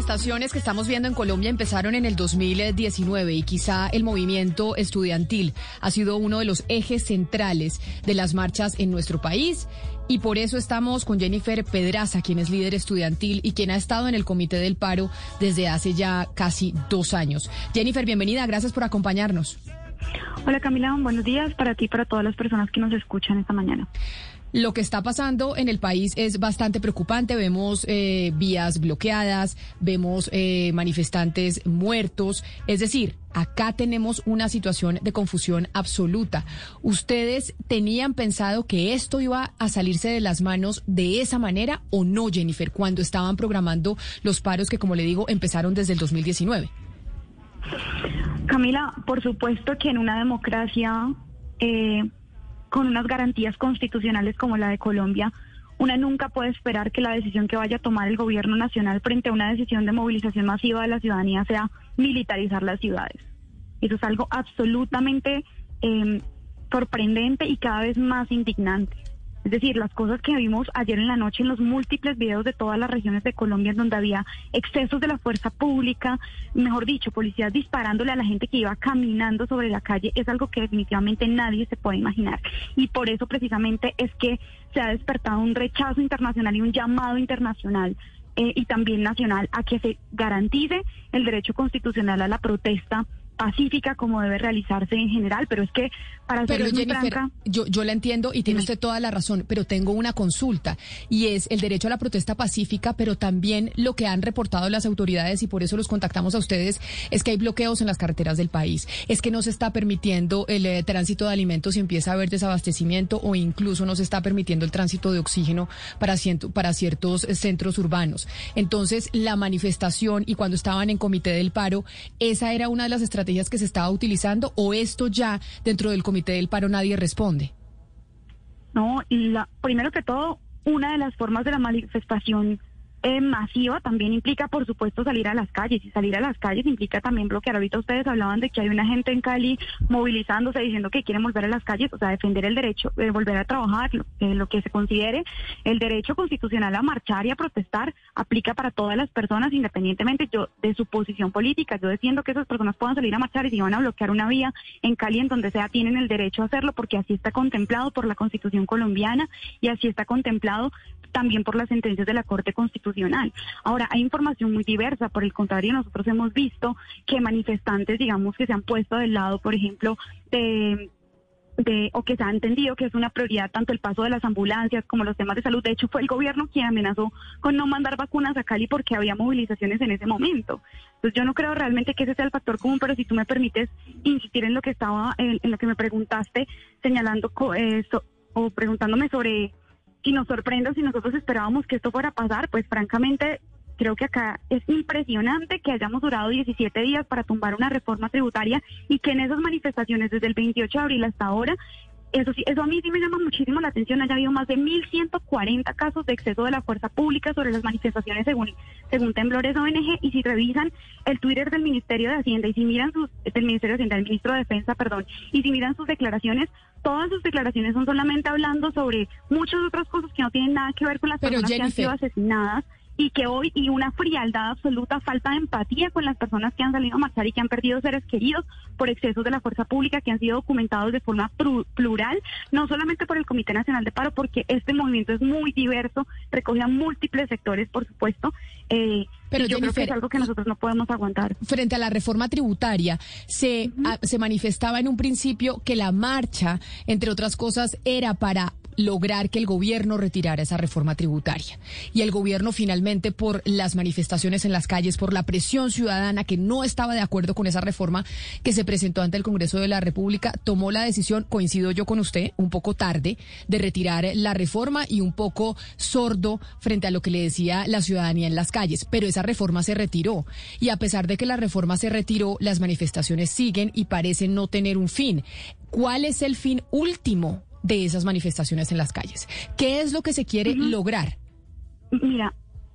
Manifestaciones que estamos viendo en Colombia empezaron en el 2019 y quizá el movimiento estudiantil ha sido uno de los ejes centrales de las marchas en nuestro país. Y por eso estamos con Jennifer Pedraza, quien es líder estudiantil y quien ha estado en el Comité del Paro desde hace ya casi dos años. Jennifer, bienvenida, gracias por acompañarnos. Hola Camila, buenos días para ti y para todas las personas que nos escuchan esta mañana. Lo que está pasando en el país es bastante preocupante. Vemos eh, vías bloqueadas, vemos eh, manifestantes muertos. Es decir, acá tenemos una situación de confusión absoluta. ¿Ustedes tenían pensado que esto iba a salirse de las manos de esa manera o no, Jennifer, cuando estaban programando los paros que, como le digo, empezaron desde el 2019? Camila, por supuesto que en una democracia eh, con unas garantías constitucionales como la de Colombia, una nunca puede esperar que la decisión que vaya a tomar el gobierno nacional frente a una decisión de movilización masiva de la ciudadanía sea militarizar las ciudades. Eso es algo absolutamente eh, sorprendente y cada vez más indignante. Es decir, las cosas que vimos ayer en la noche en los múltiples videos de todas las regiones de Colombia en donde había excesos de la fuerza pública, mejor dicho, policías disparándole a la gente que iba caminando sobre la calle, es algo que definitivamente nadie se puede imaginar. Y por eso precisamente es que se ha despertado un rechazo internacional y un llamado internacional eh, y también nacional a que se garantice el derecho constitucional a la protesta pacífica como debe realizarse en general, pero es que para ser pero Jennifer, franca, yo, yo la entiendo y tiene usted toda la razón, pero tengo una consulta y es el derecho a la protesta pacífica, pero también lo que han reportado las autoridades y por eso los contactamos a ustedes es que hay bloqueos en las carreteras del país, es que no se está permitiendo el eh, tránsito de alimentos y empieza a haber desabastecimiento o incluso no se está permitiendo el tránsito de oxígeno para, ciento- para ciertos eh, centros urbanos. Entonces, la manifestación y cuando estaban en comité del paro, ¿esa era una de las estrategias que se estaba utilizando o esto ya dentro del comité del paro nadie responde? No, la, primero que todo, una de las formas de la manifestación eh, masiva también implica, por supuesto, salir a las calles. Y salir a las calles implica también bloquear. Ahorita ustedes hablaban de que hay una gente en Cali movilizándose, diciendo que quieren volver a las calles, o sea, defender el derecho, de volver a trabajar, lo, eh, lo que se considere el derecho constitucional a marchar y a protestar, aplica para todas las personas, independientemente yo de su posición política. Yo defiendo que esas personas puedan salir a marchar y si van a bloquear una vía en Cali, en donde sea, tienen el derecho a hacerlo, porque así está contemplado por la Constitución colombiana y así está contemplado también por las sentencias de la Corte Constitucional. Ahora, hay información muy diversa. Por el contrario, nosotros hemos visto que manifestantes, digamos, que se han puesto del lado, por ejemplo, de o que se ha entendido que es una prioridad tanto el paso de las ambulancias como los temas de salud. De hecho, fue el gobierno quien amenazó con no mandar vacunas a Cali porque había movilizaciones en ese momento. Entonces, yo no creo realmente que ese sea el factor común, pero si tú me permites insistir en lo que estaba, en, en lo que me preguntaste, señalando eh, o preguntándome sobre si nos sorprende o si nosotros esperábamos que esto fuera a pasar, pues francamente creo que acá es impresionante que hayamos durado 17 días para tumbar una reforma tributaria y que en esas manifestaciones desde el 28 de abril hasta ahora eso sí, eso a mí sí me llama muchísimo la atención. Haya habido más de 1.140 casos de exceso de la fuerza pública sobre las manifestaciones según, según Temblores ONG. Y si revisan el Twitter del Ministerio de Hacienda y si miran sus, del Ministerio de Hacienda, del Ministro de Defensa, perdón, y si miran sus declaraciones, todas sus declaraciones son solamente hablando sobre muchas otras cosas que no tienen nada que ver con las Pero, personas que han sido asesinadas y que hoy y una frialdad absoluta, falta de empatía con las personas que han salido a marchar y que han perdido seres queridos por excesos de la fuerza pública que han sido documentados de forma plural, no solamente por el Comité Nacional de Paro, porque este movimiento es muy diverso, recoge a múltiples sectores, por supuesto, eh, Pero, yo creo que Jennifer, es algo que nosotros no podemos aguantar. frente a la reforma tributaria, se, a- se manifestaba en un principio que la marcha, entre otras cosas, era para lograr que el gobierno retirara esa reforma tributaria. Y el gobierno finalmente, por las manifestaciones en las calles, por la presión ciudadana que no estaba de acuerdo con esa reforma que se presentó ante el Congreso de la República, tomó la decisión, coincido yo con usted, un poco tarde, de retirar la reforma y un poco sordo frente a lo que le decía la ciudadanía en las calles. Pero esa reforma se retiró. Y a pesar de que la reforma se retiró, las manifestaciones siguen y parecen no tener un fin. ¿Cuál es el fin último de esas manifestaciones en las calles? ¿Qué es lo que se quiere lograr? Mira,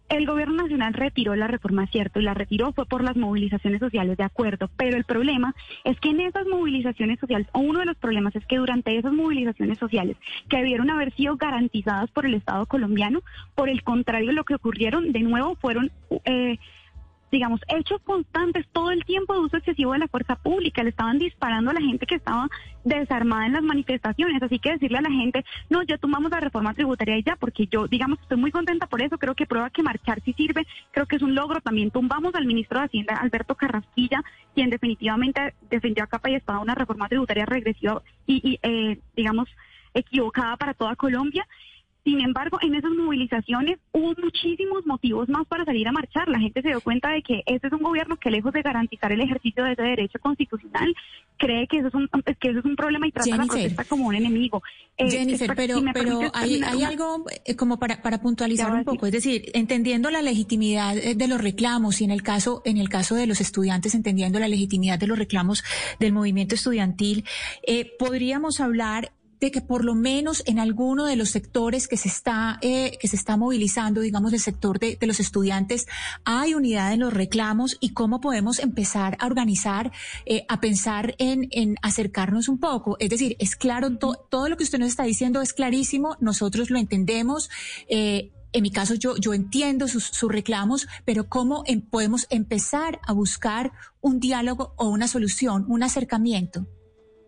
el gobierno nacional retiró la reforma, cierto, y la retiró fue por las movilizaciones sociales, de acuerdo, pero el problema es que en esas movilizaciones sociales, o uno de los problemas es que durante esas movilizaciones sociales, que debieron haber sido garantizadas por el Estado colombiano, por el contrario, lo que ocurrieron de nuevo fueron... Eh, digamos, hechos constantes todo el tiempo de uso excesivo de la fuerza pública. Le estaban disparando a la gente que estaba desarmada en las manifestaciones. Así que decirle a la gente, no, ya tomamos la reforma tributaria y ya, porque yo, digamos, estoy muy contenta por eso. Creo que prueba que marchar sí sirve. Creo que es un logro. También tumbamos al ministro de Hacienda, Alberto Carrasquilla, quien definitivamente defendió a capa y espada una reforma tributaria regresiva y, eh, digamos, equivocada para toda Colombia. Sin embargo, en esas movilizaciones hubo muchísimos motivos más para salir a marchar. La gente se dio cuenta de que este es un gobierno que lejos de garantizar el ejercicio de ese derecho constitucional, cree que eso es un, que eso es un problema y trata la protesta como un enemigo. Eh, Jennifer, pero, pero hay, hay algo eh, como para, para puntualizar un poco, es decir, entendiendo la legitimidad eh, de los reclamos y en el caso, en el caso de los estudiantes, entendiendo la legitimidad de los reclamos del movimiento estudiantil, podríamos hablar de que por lo menos en alguno de los sectores que se está, eh, que se está movilizando, digamos, el sector de, los estudiantes, hay unidad en los reclamos y cómo podemos empezar a organizar, eh, a pensar en, en, acercarnos un poco. Es decir, es claro, todo lo que usted nos está diciendo es clarísimo, nosotros lo entendemos. Eh, en mi caso, yo, yo entiendo sus, sus reclamos, pero ¿cómo em, podemos empezar a buscar un diálogo o una solución, un acercamiento?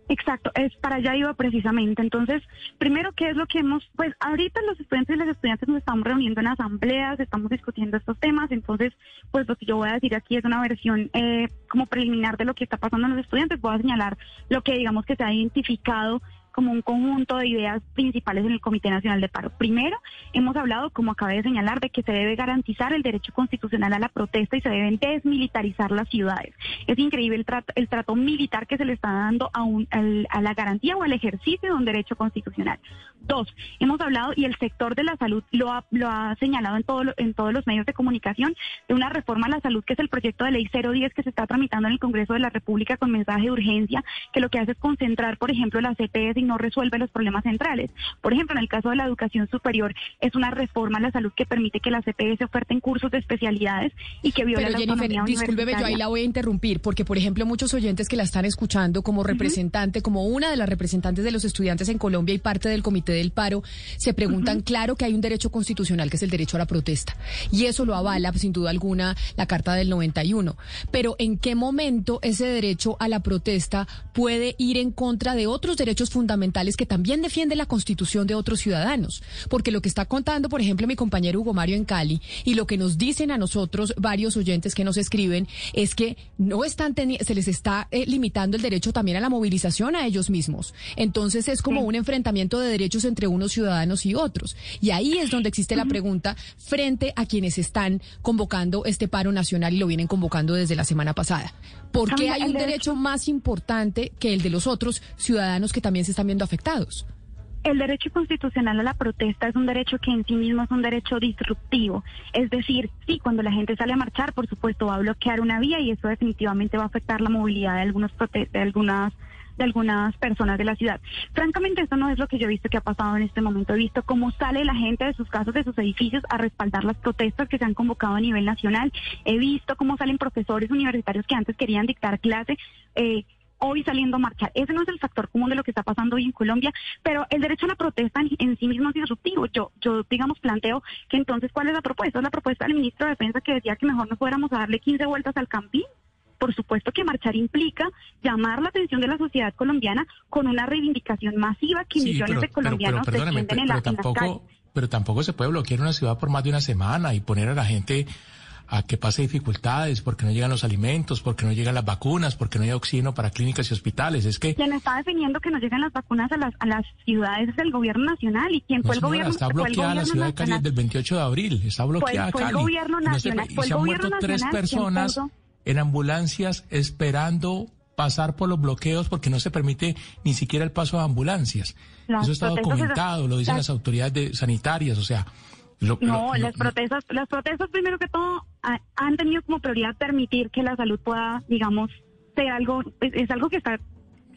Exacto, es para allá iba precisamente. Entonces, primero, ¿qué es lo que hemos, pues ahorita los estudiantes y las estudiantes nos estamos reuniendo en asambleas, estamos discutiendo estos temas, entonces, pues lo que yo voy a decir aquí es una versión eh, como preliminar de lo que está pasando en los estudiantes, voy a señalar lo que digamos que se ha identificado como un conjunto de ideas principales en el Comité Nacional de Paro. Primero, hemos hablado, como acabé de señalar, de que se debe garantizar el derecho constitucional a la protesta y se deben desmilitarizar las ciudades. Es increíble el trato, el trato militar que se le está dando a, un, a la garantía o al ejercicio de un derecho constitucional. Dos, hemos hablado y el sector de la salud lo ha, lo ha señalado en, todo, en todos los medios de comunicación de una reforma a la salud que es el proyecto de ley 010 que se está tramitando en el Congreso de la República con mensaje de urgencia, que lo que hace es concentrar, por ejemplo, las CPS no resuelve los problemas centrales. Por ejemplo, en el caso de la educación superior, es una reforma a la salud que permite que las CPS oferten cursos de especialidades y que viola Pero la Jennifer, discúlpeme, yo ahí la voy a interrumpir, porque, por ejemplo, muchos oyentes que la están escuchando como representante, como una de las representantes de los estudiantes en Colombia y parte del Comité del Paro, se preguntan, claro que hay un derecho constitucional que es el derecho a la protesta, y eso lo avala, sin duda alguna, la Carta del 91. Pero, ¿en qué momento ese derecho a la protesta puede ir en contra de otros derechos fundamentales? Que también defiende la constitución de otros ciudadanos. Porque lo que está contando, por ejemplo, mi compañero Hugo Mario en Cali y lo que nos dicen a nosotros varios oyentes que nos escriben es que no están se les está eh, limitando el derecho también a la movilización a ellos mismos. Entonces es como un enfrentamiento de derechos entre unos ciudadanos y otros. Y ahí es donde existe la pregunta frente a quienes están convocando este paro nacional y lo vienen convocando desde la semana pasada. ¿Por qué hay un derecho más importante que el de los otros ciudadanos que también se están viendo afectados? El derecho constitucional a la protesta es un derecho que en sí mismo es un derecho disruptivo. Es decir, sí, cuando la gente sale a marchar, por supuesto, va a bloquear una vía y eso definitivamente va a afectar la movilidad de, algunos de algunas de algunas personas de la ciudad. Francamente, esto no es lo que yo he visto que ha pasado en este momento. He visto cómo sale la gente de sus casas, de sus edificios, a respaldar las protestas que se han convocado a nivel nacional. He visto cómo salen profesores universitarios que antes querían dictar clase. Eh, hoy saliendo a marchar. Ese no es el factor común de lo que está pasando hoy en Colombia, pero el derecho a la protesta en, sí mismo es disruptivo. Yo, yo, digamos, planteo que entonces, ¿cuál es la propuesta? Es la propuesta del ministro de Defensa que decía que mejor no fuéramos a darle 15 vueltas al campín por supuesto que marchar implica llamar la atención de la sociedad colombiana con una reivindicación masiva que millones de colombianos pero, en, la, tampoco, Pero tampoco se puede bloquear una ciudad por más de una semana y poner a la gente a que pase dificultades, porque no llegan los alimentos, porque no llegan las vacunas, porque no hay oxígeno para clínicas y hospitales. Es que quien está definiendo que no llegan las vacunas a las a las ciudades es el gobierno nacional y quien fue el gobierno está bloqueada la ciudad de Cali desde el 28 de abril, está bloqueada fue, fue el gobierno nacional, y se han muerto tres personas en ambulancias esperando pasar por los bloqueos porque no se permite ni siquiera el paso de ambulancias. Eso está documentado, lo dicen las, autoridades sanitarias, o sea, no, las protestas, las protestas primero que todo han tenido como prioridad permitir que la salud pueda, digamos, ser algo, es, algo que está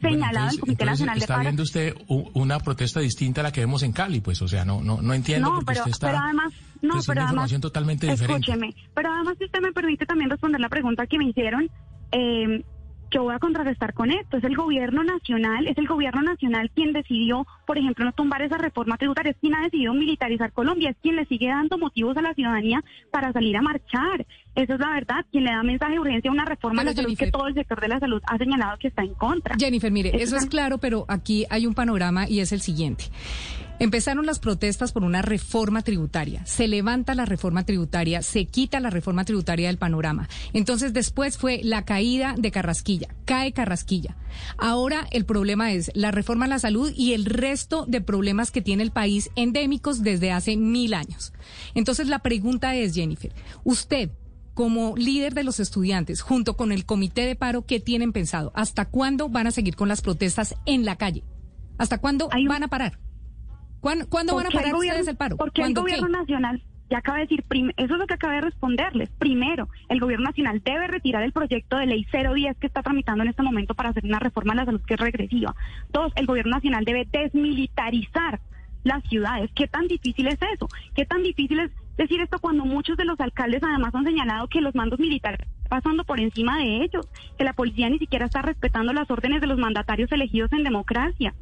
señalado en el Comité Nacional de Paro. Está viendo usted una protesta distinta a la que vemos en Cali, pues, o sea, no, no, no entiendo no, porque pero, usted está pero además, no, pero además, totalmente escúcheme, pero además si usted me permite también responder la pregunta que me hicieron, eh, yo voy a contrarrestar con esto. Es el gobierno nacional, es el gobierno nacional quien decidió, por ejemplo, no tumbar esa reforma tributaria, es quien ha decidido militarizar Colombia, es quien le sigue dando motivos a la ciudadanía para salir a marchar. Esa es la verdad, quien le da mensaje de urgencia a una reforma de salud que todo el sector de la salud ha señalado que está en contra. Jennifer, mire, eso, eso es claro, pero aquí hay un panorama y es el siguiente. Empezaron las protestas por una reforma tributaria. Se levanta la reforma tributaria, se quita la reforma tributaria del panorama. Entonces después fue la caída de Carrasquilla. Cae Carrasquilla. Ahora el problema es la reforma a la salud y el resto de problemas que tiene el país endémicos desde hace mil años. Entonces la pregunta es, Jennifer, usted como líder de los estudiantes, junto con el comité de paro, ¿qué tienen pensado? ¿Hasta cuándo van a seguir con las protestas en la calle? ¿Hasta cuándo van a parar? ¿Cuándo, van a parar ustedes el paro? Porque el gobierno nacional ya acaba de decir, eso es lo que acaba de responderles. Primero, el gobierno nacional debe retirar el proyecto de ley 010 que está tramitando en este momento para hacer una reforma a la salud que es regresiva. Dos, el gobierno nacional debe desmilitarizar las ciudades. ¿Qué tan difícil es eso? ¿Qué tan difícil es decir esto cuando muchos de los alcaldes además han señalado que los mandos militares pasando por encima de ellos, que la policía ni siquiera está respetando las órdenes de los mandatarios elegidos en democracia?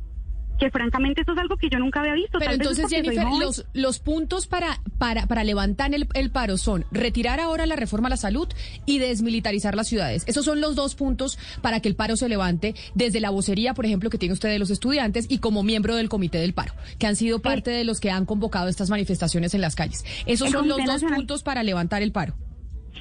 Que francamente eso es algo que yo nunca había visto. Pero entonces, Jennifer, los, los puntos para, para, para levantar el, el, paro son retirar ahora la reforma a la salud y desmilitarizar las ciudades. Esos son los dos puntos para que el paro se levante desde la vocería, por ejemplo, que tiene usted de los estudiantes y como miembro del comité del paro, que han sido parte de los que han convocado estas manifestaciones en las calles. Esos son los dos puntos para levantar el paro.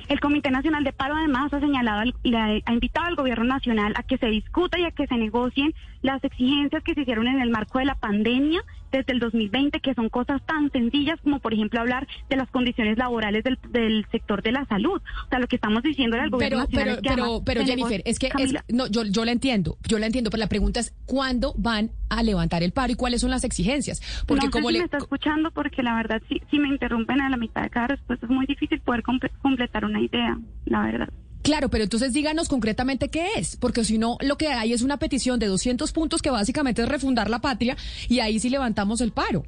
El Comité Nacional de Paro además ha señalado y ha invitado al gobierno nacional a que se discuta y a que se negocien las exigencias que se hicieron en el marco de la pandemia desde el 2020, que son cosas tan sencillas como, por ejemplo, hablar de las condiciones laborales del, del sector de la salud. O sea, lo que estamos diciendo al gobierno nacional. Pero, pero, pero Jennifer, es que no, yo, yo la entiendo, yo la entiendo, pero la pregunta es ¿cuándo van a levantar el paro y cuáles son las exigencias? Porque no como le... me está escuchando porque la verdad, si, si me interrumpen a la mitad de cada respuesta es muy difícil poder completar una idea, la verdad. Claro, pero entonces díganos concretamente qué es, porque si no, lo que hay es una petición de 200 puntos que básicamente es refundar la patria y ahí sí levantamos el paro.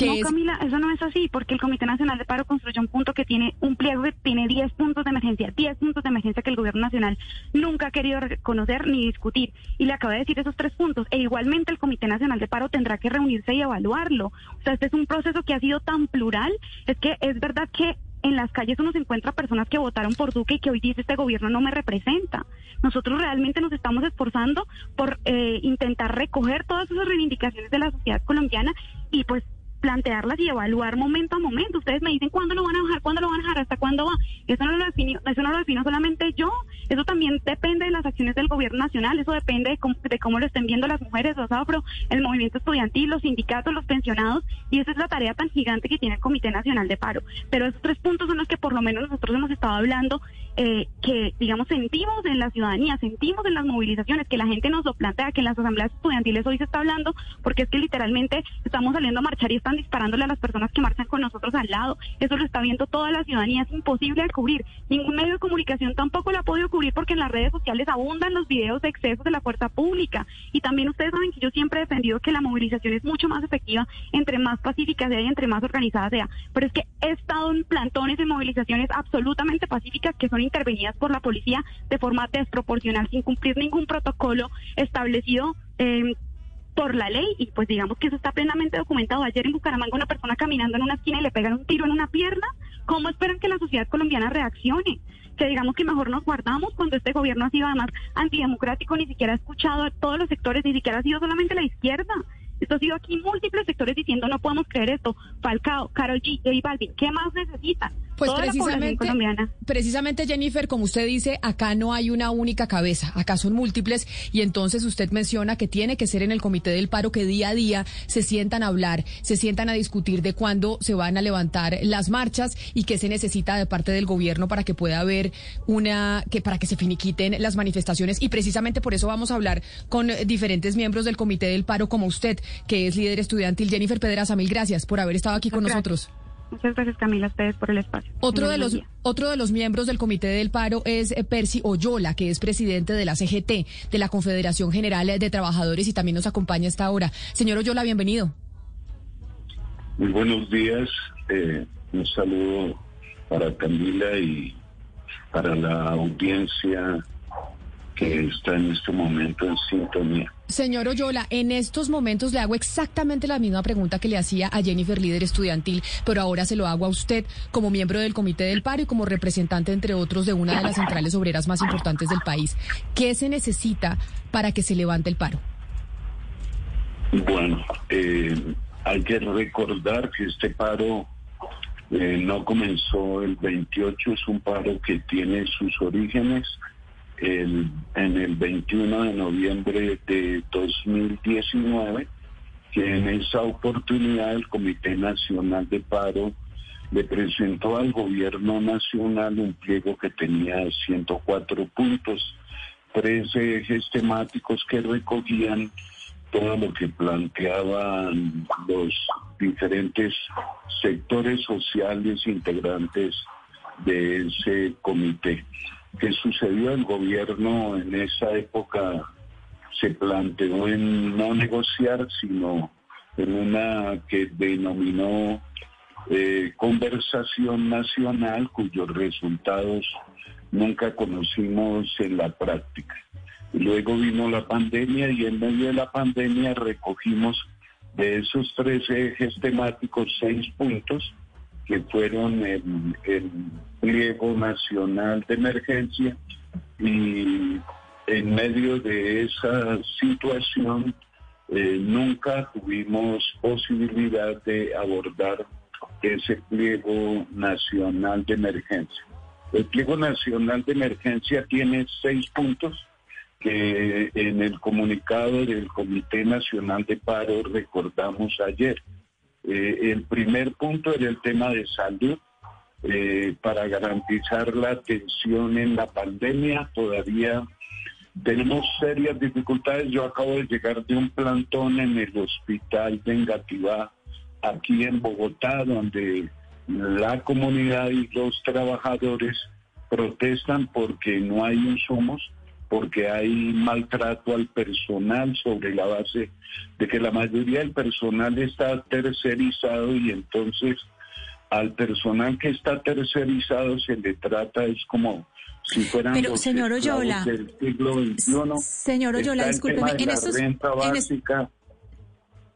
No, Camila, eso no es así, porque el Comité Nacional de Paro construyó un punto que tiene un pliego que tiene 10 puntos de emergencia, 10 puntos de emergencia que el Gobierno Nacional nunca ha querido reconocer ni discutir. Y le acaba de decir esos tres puntos. E igualmente el Comité Nacional de Paro tendrá que reunirse y evaluarlo. O sea, este es un proceso que ha sido tan plural, es que es verdad que en las calles uno se encuentra personas que votaron por Duque y que hoy dice este gobierno no me representa. Nosotros realmente nos estamos esforzando por eh, intentar recoger todas esas reivindicaciones de la sociedad colombiana y pues plantearlas y evaluar momento a momento. Ustedes me dicen cuándo lo van a bajar, cuándo lo van a bajar, hasta cuándo va. Eso no lo defino, eso no lo defino solamente yo. Eso también depende de las acciones del gobierno nacional. Eso depende de cómo, de cómo lo estén viendo las mujeres, los afro, el movimiento estudiantil, los sindicatos, los pensionados. Y esa es la tarea tan gigante que tiene el Comité Nacional de Paro. Pero esos tres puntos son los que por lo menos nosotros hemos estado hablando, eh, que digamos sentimos en la ciudadanía, sentimos en las movilizaciones, que la gente nos lo plantea, que en las asambleas estudiantiles hoy se está hablando, porque es que literalmente estamos saliendo a marchar y están disparándole a las personas que marchan con nosotros al lado. Eso lo está viendo toda la ciudadanía, es imposible de cubrir. Ningún medio de comunicación tampoco lo ha podido cubrir porque en las redes sociales abundan los videos de excesos de la fuerza pública. Y también ustedes saben que yo siempre he defendido que la movilización es mucho más efectiva entre más pacífica sea y entre más organizada sea. Pero es que he estado en plantones de movilizaciones absolutamente pacíficas que son intervenidas por la policía de forma desproporcional, sin cumplir ningún protocolo establecido. Eh, por la ley y pues digamos que eso está plenamente documentado. Ayer en Bucaramanga una persona caminando en una esquina y le pegan un tiro en una pierna. ¿Cómo esperan que la sociedad colombiana reaccione? Que digamos que mejor nos guardamos cuando este gobierno ha sido además antidemocrático, ni siquiera ha escuchado a todos los sectores, ni siquiera ha sido solamente la izquierda. Esto ha sido aquí múltiples sectores diciendo no podemos creer esto. Falcao, Carol G, J Balvin, ¿qué más necesitan? Pues precisamente, precisamente, Jennifer, como usted dice, acá no hay una única cabeza, acá son múltiples y entonces usted menciona que tiene que ser en el comité del paro que día a día se sientan a hablar, se sientan a discutir de cuándo se van a levantar las marchas y qué se necesita de parte del gobierno para que pueda haber una, que para que se finiquiten las manifestaciones y precisamente por eso vamos a hablar con diferentes miembros del comité del paro como usted, que es líder estudiantil. Jennifer Pedraza, mil gracias por haber estado aquí con nosotros. Muchas gracias, Camila, a ustedes por el espacio. Otro de, los, otro de los miembros del Comité del Paro es eh, Percy Oyola, que es presidente de la CGT, de la Confederación General de Trabajadores, y también nos acompaña esta hora. Señor Oyola, bienvenido. Muy buenos días. Eh, un saludo para Camila y para la audiencia que está en este momento en sintonía. Señor Oyola, en estos momentos le hago exactamente la misma pregunta que le hacía a Jennifer, líder estudiantil, pero ahora se lo hago a usted como miembro del Comité del Paro y como representante, entre otros, de una de las centrales obreras más importantes del país. ¿Qué se necesita para que se levante el paro? Bueno, eh, hay que recordar que este paro eh, no comenzó el 28, es un paro que tiene sus orígenes el, en el 21 de noviembre de 2019, que en esa oportunidad el Comité Nacional de Paro le presentó al gobierno nacional un pliego que tenía 104 puntos, tres ejes temáticos que recogían todo lo que planteaban los diferentes sectores sociales integrantes de ese comité que sucedió el gobierno en esa época se planteó en no negociar, sino en una que denominó eh, conversación nacional cuyos resultados nunca conocimos en la práctica. Luego vino la pandemia y en medio de la pandemia recogimos de esos tres ejes temáticos seis puntos que fueron el, pliego nacional de emergencia y en medio de esa situación eh, nunca tuvimos posibilidad de abordar ese pliego nacional de emergencia. El pliego nacional de emergencia tiene seis puntos que en el comunicado del Comité Nacional de Paro recordamos ayer. Eh, el primer punto era el tema de salud. Eh, para garantizar la atención en la pandemia todavía tenemos serias dificultades. Yo acabo de llegar de un plantón en el hospital de Engativá, aquí en Bogotá, donde la comunidad y los trabajadores protestan porque no hay insumos porque hay maltrato al personal sobre la base de que la mayoría del personal está tercerizado y entonces al personal que está tercerizado se le trata es como si fueran Pero, señor Oyola, del siglo XXI. Señor Oyola, discúlpeme, en, estos,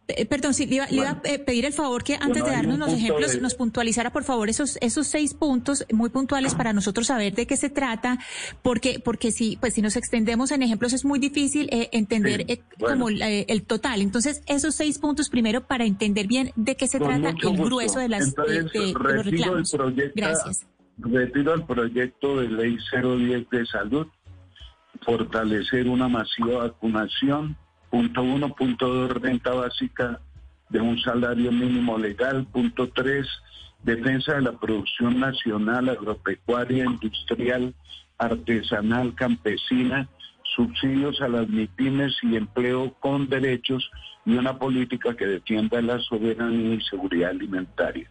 eh, perdón, sí, le iba, a eh, pedir el favor que antes de darnos los ejemplos nos puntualizara, por favor, esos esos seis puntos muy puntuales para nosotros saber de qué se trata, porque porque si pues si nos extendemos en ejemplos es muy difícil eh, entender como el total. Entonces, esos seis puntos primero para entender bien de qué se trata el grueso de las de, los reclamos. Gracias. Retiro el proyecto de ley 010 de salud, fortalecer una masiva vacunación Punto uno, punto dos, renta básica de un salario mínimo legal. Punto tres, defensa de la producción nacional, agropecuaria, industrial, artesanal, campesina, subsidios a las MIPIMES y empleo con derechos y una política que defienda la soberanía y seguridad alimentaria.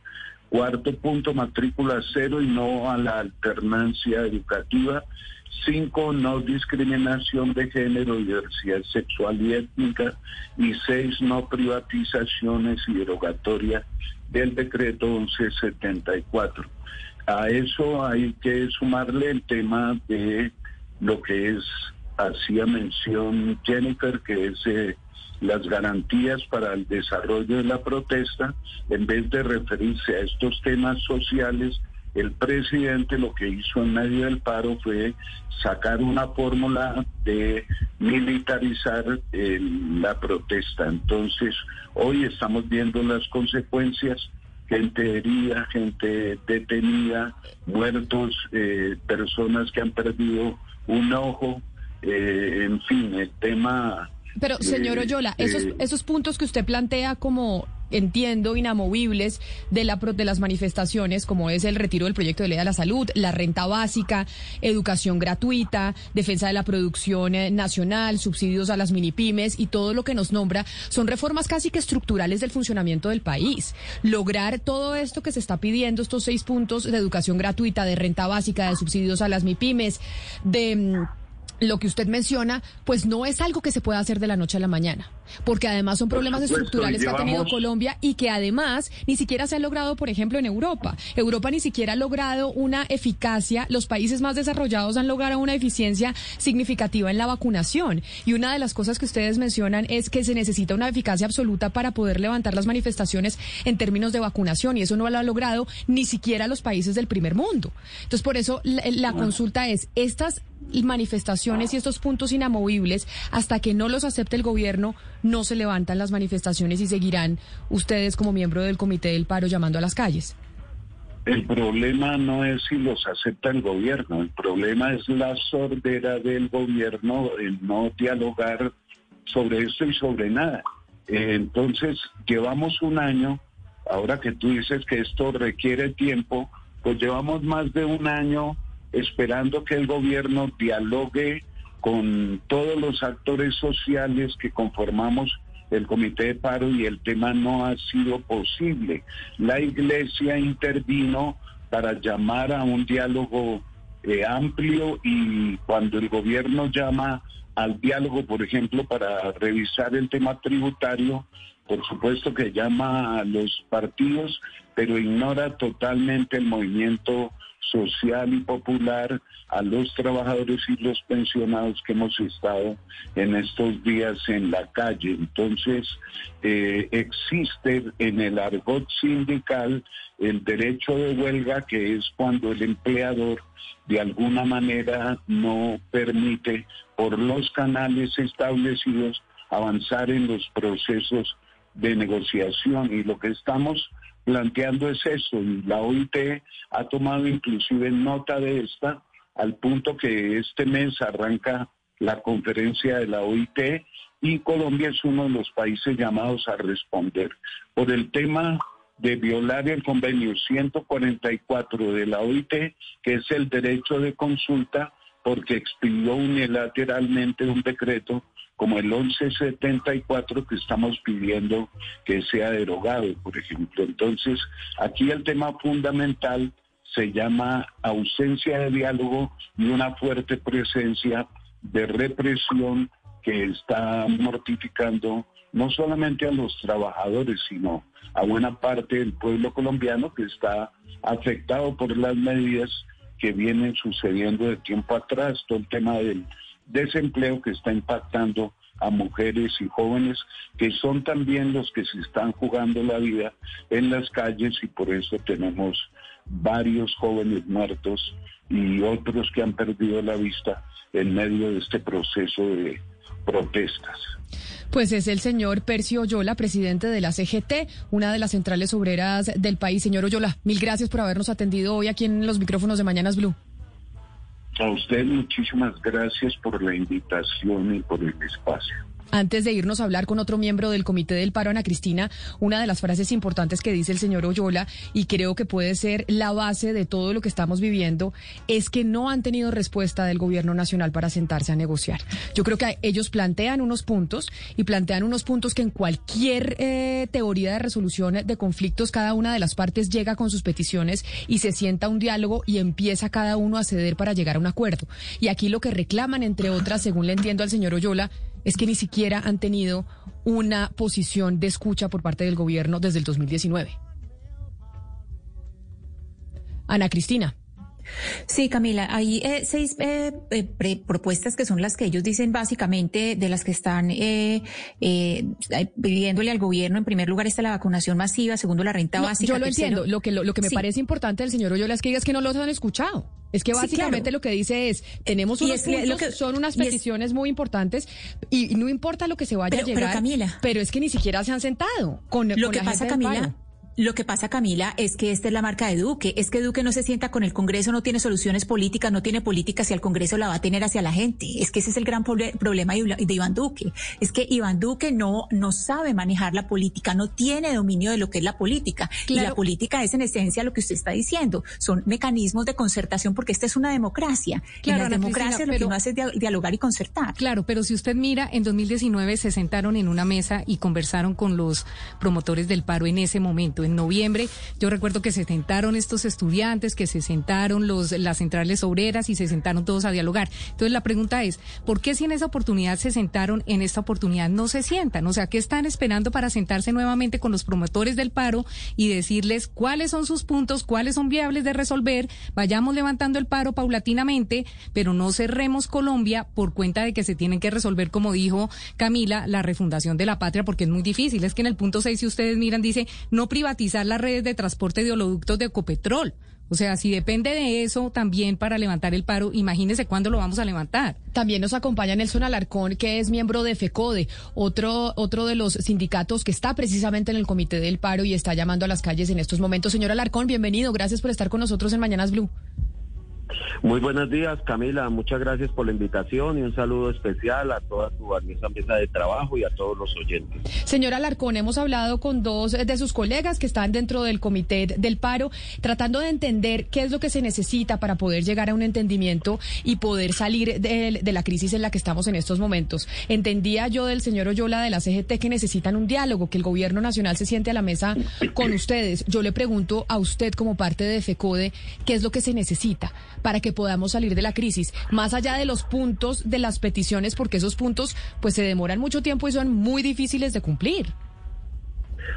Cuarto punto, matrícula cero y no a la alternancia educativa. Cinco, no discriminación de género, diversidad sexual y étnica. Y seis, no privatizaciones y derogatoria del decreto 1174. A eso hay que sumarle el tema de lo que es, hacía mención Jennifer, que es eh, las garantías para el desarrollo de la protesta, en vez de referirse a estos temas sociales, el presidente lo que hizo en medio del paro fue sacar una fórmula de militarizar la protesta. Entonces, hoy estamos viendo las consecuencias gente herida, gente detenida, muertos, eh, personas que han perdido un ojo, eh, en fin, el tema... Pero, señor Oyola, esos, esos puntos que usted plantea como entiendo, inamovibles de, la, de las manifestaciones, como es el retiro del proyecto de ley de la salud, la renta básica, educación gratuita, defensa de la producción eh, nacional, subsidios a las minipymes y todo lo que nos nombra, son reformas casi que estructurales del funcionamiento del país. Lograr todo esto que se está pidiendo, estos seis puntos de educación gratuita, de renta básica, de subsidios a las MIPIMES, de mm, lo que usted menciona, pues no es algo que se pueda hacer de la noche a la mañana, porque además son problemas estructurales que ha tenido Colombia y que además ni siquiera se han logrado, por ejemplo, en Europa. Europa ni siquiera ha logrado una eficacia, los países más desarrollados han logrado una eficiencia significativa en la vacunación. Y una de las cosas que ustedes mencionan es que se necesita una eficacia absoluta para poder levantar las manifestaciones en términos de vacunación y eso no lo ha logrado ni siquiera los países del primer mundo. Entonces, por eso la, la consulta es, estas manifestaciones y estos puntos inamovibles, hasta que no los acepte el gobierno, no se levantan las manifestaciones y seguirán ustedes como miembro del Comité del Paro llamando a las calles. El problema no es si los acepta el gobierno, el problema es la sordera del gobierno el no dialogar sobre esto y sobre nada. Entonces, llevamos un año, ahora que tú dices que esto requiere tiempo, pues llevamos más de un año esperando que el gobierno dialogue con todos los actores sociales que conformamos el comité de paro y el tema no ha sido posible. La iglesia intervino para llamar a un diálogo eh, amplio y cuando el gobierno llama al diálogo, por ejemplo, para revisar el tema tributario, por supuesto que llama a los partidos, pero ignora totalmente el movimiento social y popular a los trabajadores y los pensionados que hemos estado en estos días en la calle. Entonces, eh, existe en el argot sindical el derecho de huelga, que es cuando el empleador de alguna manera no permite por los canales establecidos avanzar en los procesos de negociación. Y lo que estamos planteando es eso, y la OIT ha tomado inclusive nota de esta, al punto que este mes arranca la conferencia de la OIT y Colombia es uno de los países llamados a responder. Por el tema de violar el convenio 144 de la OIT, que es el derecho de consulta, porque expidió unilateralmente un decreto como el 1174 que estamos pidiendo que sea derogado, por ejemplo. Entonces, aquí el tema fundamental se llama ausencia de diálogo y una fuerte presencia de represión que está mortificando no solamente a los trabajadores, sino a buena parte del pueblo colombiano que está afectado por las medidas que vienen sucediendo de tiempo atrás, todo el tema del desempleo que está impactando a mujeres y jóvenes que son también los que se están jugando la vida en las calles y por eso tenemos varios jóvenes muertos y otros que han perdido la vista en medio de este proceso de protestas. Pues es el señor Percio Oyola, presidente de la CGT, una de las centrales obreras del país. Señor Oyola, mil gracias por habernos atendido hoy aquí en los micrófonos de Mañanas Blue. A usted muchísimas gracias por la invitación y por el espacio. Antes de irnos a hablar con otro miembro del Comité del Paro, Ana Cristina, una de las frases importantes que dice el señor Oyola, y creo que puede ser la base de todo lo que estamos viviendo, es que no han tenido respuesta del Gobierno Nacional para sentarse a negociar. Yo creo que ellos plantean unos puntos y plantean unos puntos que en cualquier eh, teoría de resolución de conflictos, cada una de las partes llega con sus peticiones y se sienta un diálogo y empieza cada uno a ceder para llegar a un acuerdo. Y aquí lo que reclaman, entre otras, según le entiendo al señor Oyola, es que ni siquiera han tenido una posición de escucha por parte del gobierno desde el 2019. Ana Cristina. Sí, Camila, hay eh, seis eh, eh, propuestas que son las que ellos dicen básicamente de las que están pidiéndole al gobierno. En primer lugar está la vacunación masiva, segundo la renta básica. Yo lo entiendo. Lo que, lo, que me parece importante del señor Oyola es que diga que no los han escuchado. Es que básicamente lo que dice es, tenemos unos puntos, que, son unas peticiones muy importantes y, no importa lo que se vaya a llegar, pero, Camila, pero es que ni siquiera se han sentado con, lo que pasa, Camila, Lo que pasa, Camila, es que esta es la marca de Duque. Es que Duque no se sienta con el Congreso, no tiene soluciones políticas, no tiene política hacia el Congreso la va a tener hacia la gente. Es que ese es el gran problema de Iván Duque. Es que Iván Duque no, no sabe manejar la política, no tiene dominio de lo que es la política. Y la política es en esencia lo que usted está diciendo. Son mecanismos de concertación porque esta es una democracia. Claro, y la democracia lo que no hace es dialogar y concertar. Claro, pero si usted mira, en 2019 se sentaron en una mesa y conversaron con los promotores del paro en ese momento en noviembre. Yo recuerdo que se sentaron estos estudiantes, que se sentaron los, las centrales obreras y se sentaron todos a dialogar. Entonces la pregunta es, ¿por qué si en esa oportunidad se sentaron, en esta oportunidad no se sientan? O sea, ¿qué están esperando para sentarse nuevamente con los promotores del paro y decirles cuáles son sus puntos, cuáles son viables de resolver? Vayamos levantando el paro paulatinamente, pero no cerremos Colombia por cuenta de que se tienen que resolver, como dijo Camila, la refundación de la patria, porque es muy difícil. Es que en el punto 6, si ustedes miran, dice no privatizar las redes de transporte de oleoductos de Ecopetrol. O sea, si depende de eso también para levantar el paro, imagínese cuándo lo vamos a levantar. También nos acompaña Nelson Alarcón, que es miembro de FECODE, otro, otro de los sindicatos que está precisamente en el comité del paro y está llamando a las calles en estos momentos. Señor Alarcón, bienvenido. Gracias por estar con nosotros en Mañanas Blue. Muy buenos días, Camila. Muchas gracias por la invitación y un saludo especial a toda tu mesa de trabajo y a todos los oyentes. Señora Alarcón, hemos hablado con dos de sus colegas que están dentro del comité del paro, tratando de entender qué es lo que se necesita para poder llegar a un entendimiento y poder salir de, de la crisis en la que estamos en estos momentos. Entendía yo del señor Oyola de la CGT que necesitan un diálogo, que el gobierno nacional se siente a la mesa con ustedes. Yo le pregunto a usted como parte de FECODE, ¿qué es lo que se necesita? Para que podamos salir de la crisis, más allá de los puntos de las peticiones, porque esos puntos pues se demoran mucho tiempo y son muy difíciles de cumplir.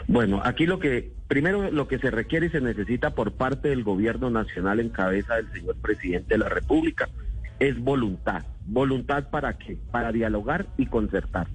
Bueno, aquí lo que primero lo que se requiere y se necesita por parte del gobierno nacional en cabeza del señor presidente de la República es voluntad. ¿Voluntad para qué? Para dialogar y concertar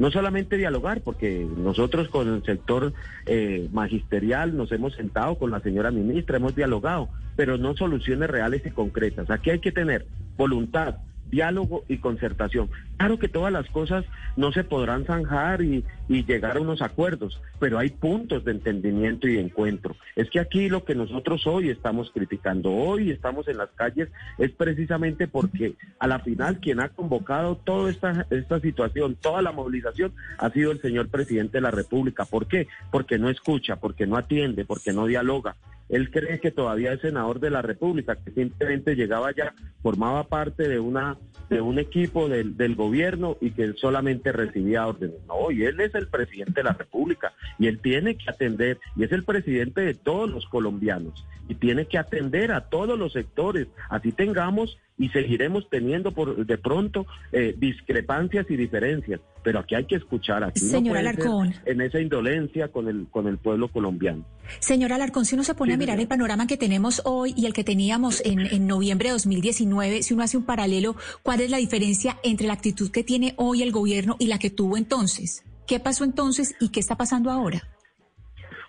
no solamente dialogar, porque nosotros con el sector eh, magisterial nos hemos sentado con la señora ministra, hemos dialogado, pero no soluciones reales y concretas. Aquí hay que tener voluntad, diálogo y concertación. Claro que todas las cosas no se podrán zanjar y, llegar a unos acuerdos, pero hay puntos de entendimiento y de encuentro. Es que aquí lo que nosotros hoy estamos criticando, hoy estamos en las calles, es precisamente porque a la final quien ha convocado toda esta, esta situación, toda la movilización, ha sido el señor presidente de la República. ¿Por qué? Porque no escucha, porque no atiende, porque no dialoga. Él cree que todavía es senador de la República, que simplemente llegaba ya, formaba parte de una de un equipo del, del gobierno y que él solamente recibía órdenes. No, y él es el presidente de la República y él tiene que atender, y es el presidente de todos los colombianos, y tiene que atender a todos los sectores. Así tengamos y seguiremos teniendo por de pronto eh, discrepancias y diferencias, pero aquí hay que escuchar. Aquí Señor Alarcón. En esa indolencia con el, con el pueblo colombiano. Señor Alarcón, si uno se pone a mirar el panorama que tenemos hoy y el que teníamos en, en noviembre de 2019, si uno hace un paralelo, ¿cuál es la diferencia entre la actitud que tiene hoy el gobierno y la que tuvo entonces? ¿Qué pasó entonces y qué está pasando ahora?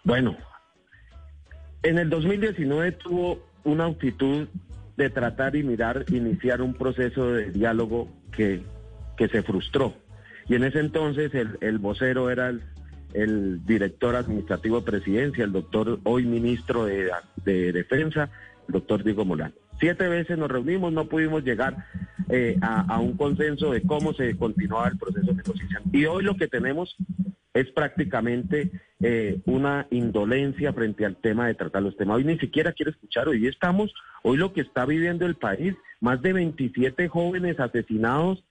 Bueno, en el 2019 tuvo una actitud de tratar y mirar, iniciar un proceso de diálogo que, que se frustró. Y en ese entonces el, el vocero era el, director administrativo de presidencia, el doctor, hoy ministro de, de Defensa, el doctor Diego Molano. Siete veces nos reunimos, no pudimos llegar eh, a, a, un consenso de cómo se continuaba el proceso de negociación. Y hoy lo que tenemos es prácticamente eh, una indolencia frente al tema de tratar los temas. Hoy ni siquiera quiere escuchar, hoy estamos, hoy lo que está viviendo el país, más de 27 jóvenes asesinados,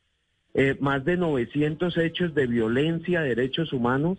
eh, más de 900 hechos de violencia, derechos humanos,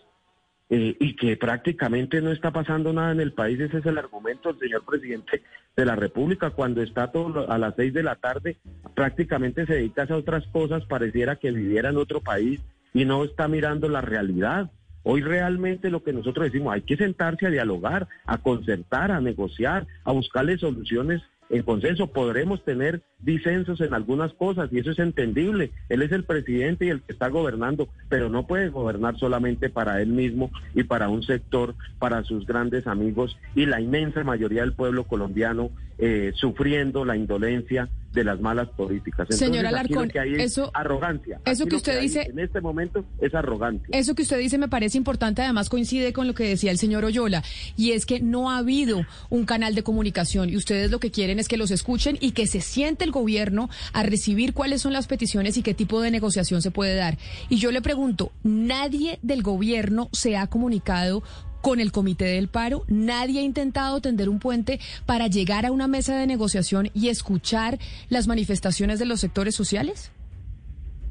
eh, y que prácticamente no está pasando nada en el país. Ese es el argumento señor presidente de la República. Cuando está todo a las seis de la tarde, prácticamente se dedica a otras cosas, pareciera que viviera en otro país y no está mirando la realidad. Hoy realmente lo que nosotros decimos, hay que sentarse a dialogar, a concertar, a negociar, a buscarle soluciones en consenso. Podremos tener disensos en algunas cosas y eso es entendible. Él es el presidente y el que está gobernando, pero no puede gobernar solamente para él mismo y para un sector, para sus grandes amigos y la inmensa mayoría del pueblo colombiano eh, sufriendo la indolencia de las malas políticas. Entonces, Señora Alarcón, que eso, arrogancia. Eso que usted dice en este momento es arrogancia. Eso que usted dice me parece importante, además coincide con lo que decía el señor Oyola, y es que no ha habido un canal de comunicación y ustedes lo que quieren es que los escuchen y que se siente el gobierno a recibir cuáles son las peticiones y qué tipo de negociación se puede dar. Y yo le pregunto, nadie del gobierno se ha comunicado con el Comité del Paro? ¿Nadie ha intentado tender un puente para llegar a una mesa de negociación y escuchar las manifestaciones de los sectores sociales?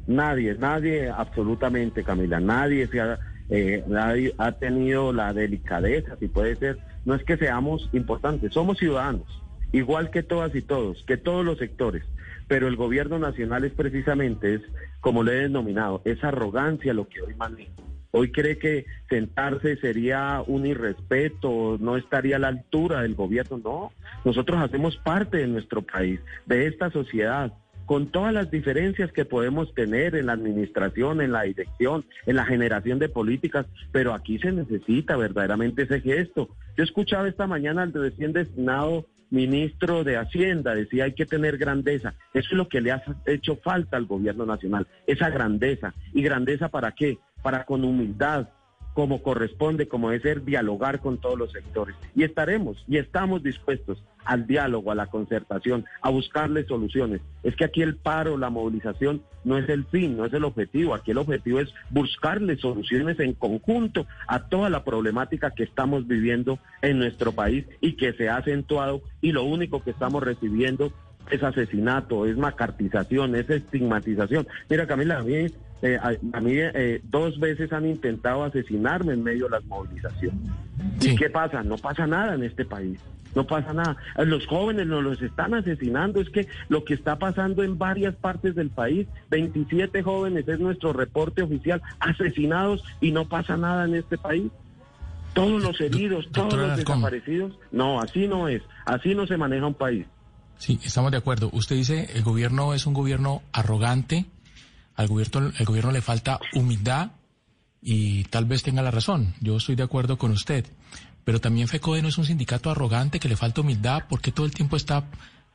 Nadie, nadie, absolutamente, Camila. Nadie, se ha, eh, nadie ha tenido la delicadeza, si puede ser. No es que seamos importantes, somos ciudadanos, igual que todas y todos, que todos los sectores. Pero el gobierno nacional es precisamente, es como le he denominado, es arrogancia lo que hoy maneja. Hoy cree que sentarse sería un irrespeto, no estaría a la altura del gobierno. No, nosotros hacemos parte de nuestro país, de esta sociedad, con todas las diferencias que podemos tener en la administración, en la dirección, en la generación de políticas, pero aquí se necesita verdaderamente ese gesto. Yo escuchaba esta mañana al recién designado ministro de Hacienda, decía hay que tener grandeza. Eso es lo que le ha hecho falta al gobierno nacional, esa grandeza. ¿Y grandeza para qué? Para con humildad, como corresponde, como debe ser, dialogar con todos los sectores. Y estaremos y estamos dispuestos al diálogo, a la concertación, a buscarle soluciones. Es que aquí el paro, la movilización no es el fin, no es el objetivo. Aquí el objetivo es buscarle soluciones en conjunto a toda la problemática que estamos viviendo en nuestro país y que se ha acentuado y lo único que estamos recibiendo es asesinato, es macartización, es estigmatización. Mira, Camila, a eh, a, mí eh, dos veces han intentado asesinarme en medio de las movilizaciones. ¿Y qué pasa? No pasa nada en este país. No pasa nada. Los jóvenes nos los están asesinando. Es que lo que está pasando en varias partes del país, 27 jóvenes es nuestro reporte oficial, asesinados y no pasa nada en este país. Todos los heridos, todos los desaparecidos. No, así no es. Así no se maneja un país. Sí, estamos de acuerdo. Usted dice el gobierno es un gobierno arrogante, al gobierno, el gobierno le falta humildad y tal vez tenga la razón. Yo estoy de acuerdo con usted. Pero también FECODE no es un sindicato arrogante que le falta humildad porque todo el tiempo está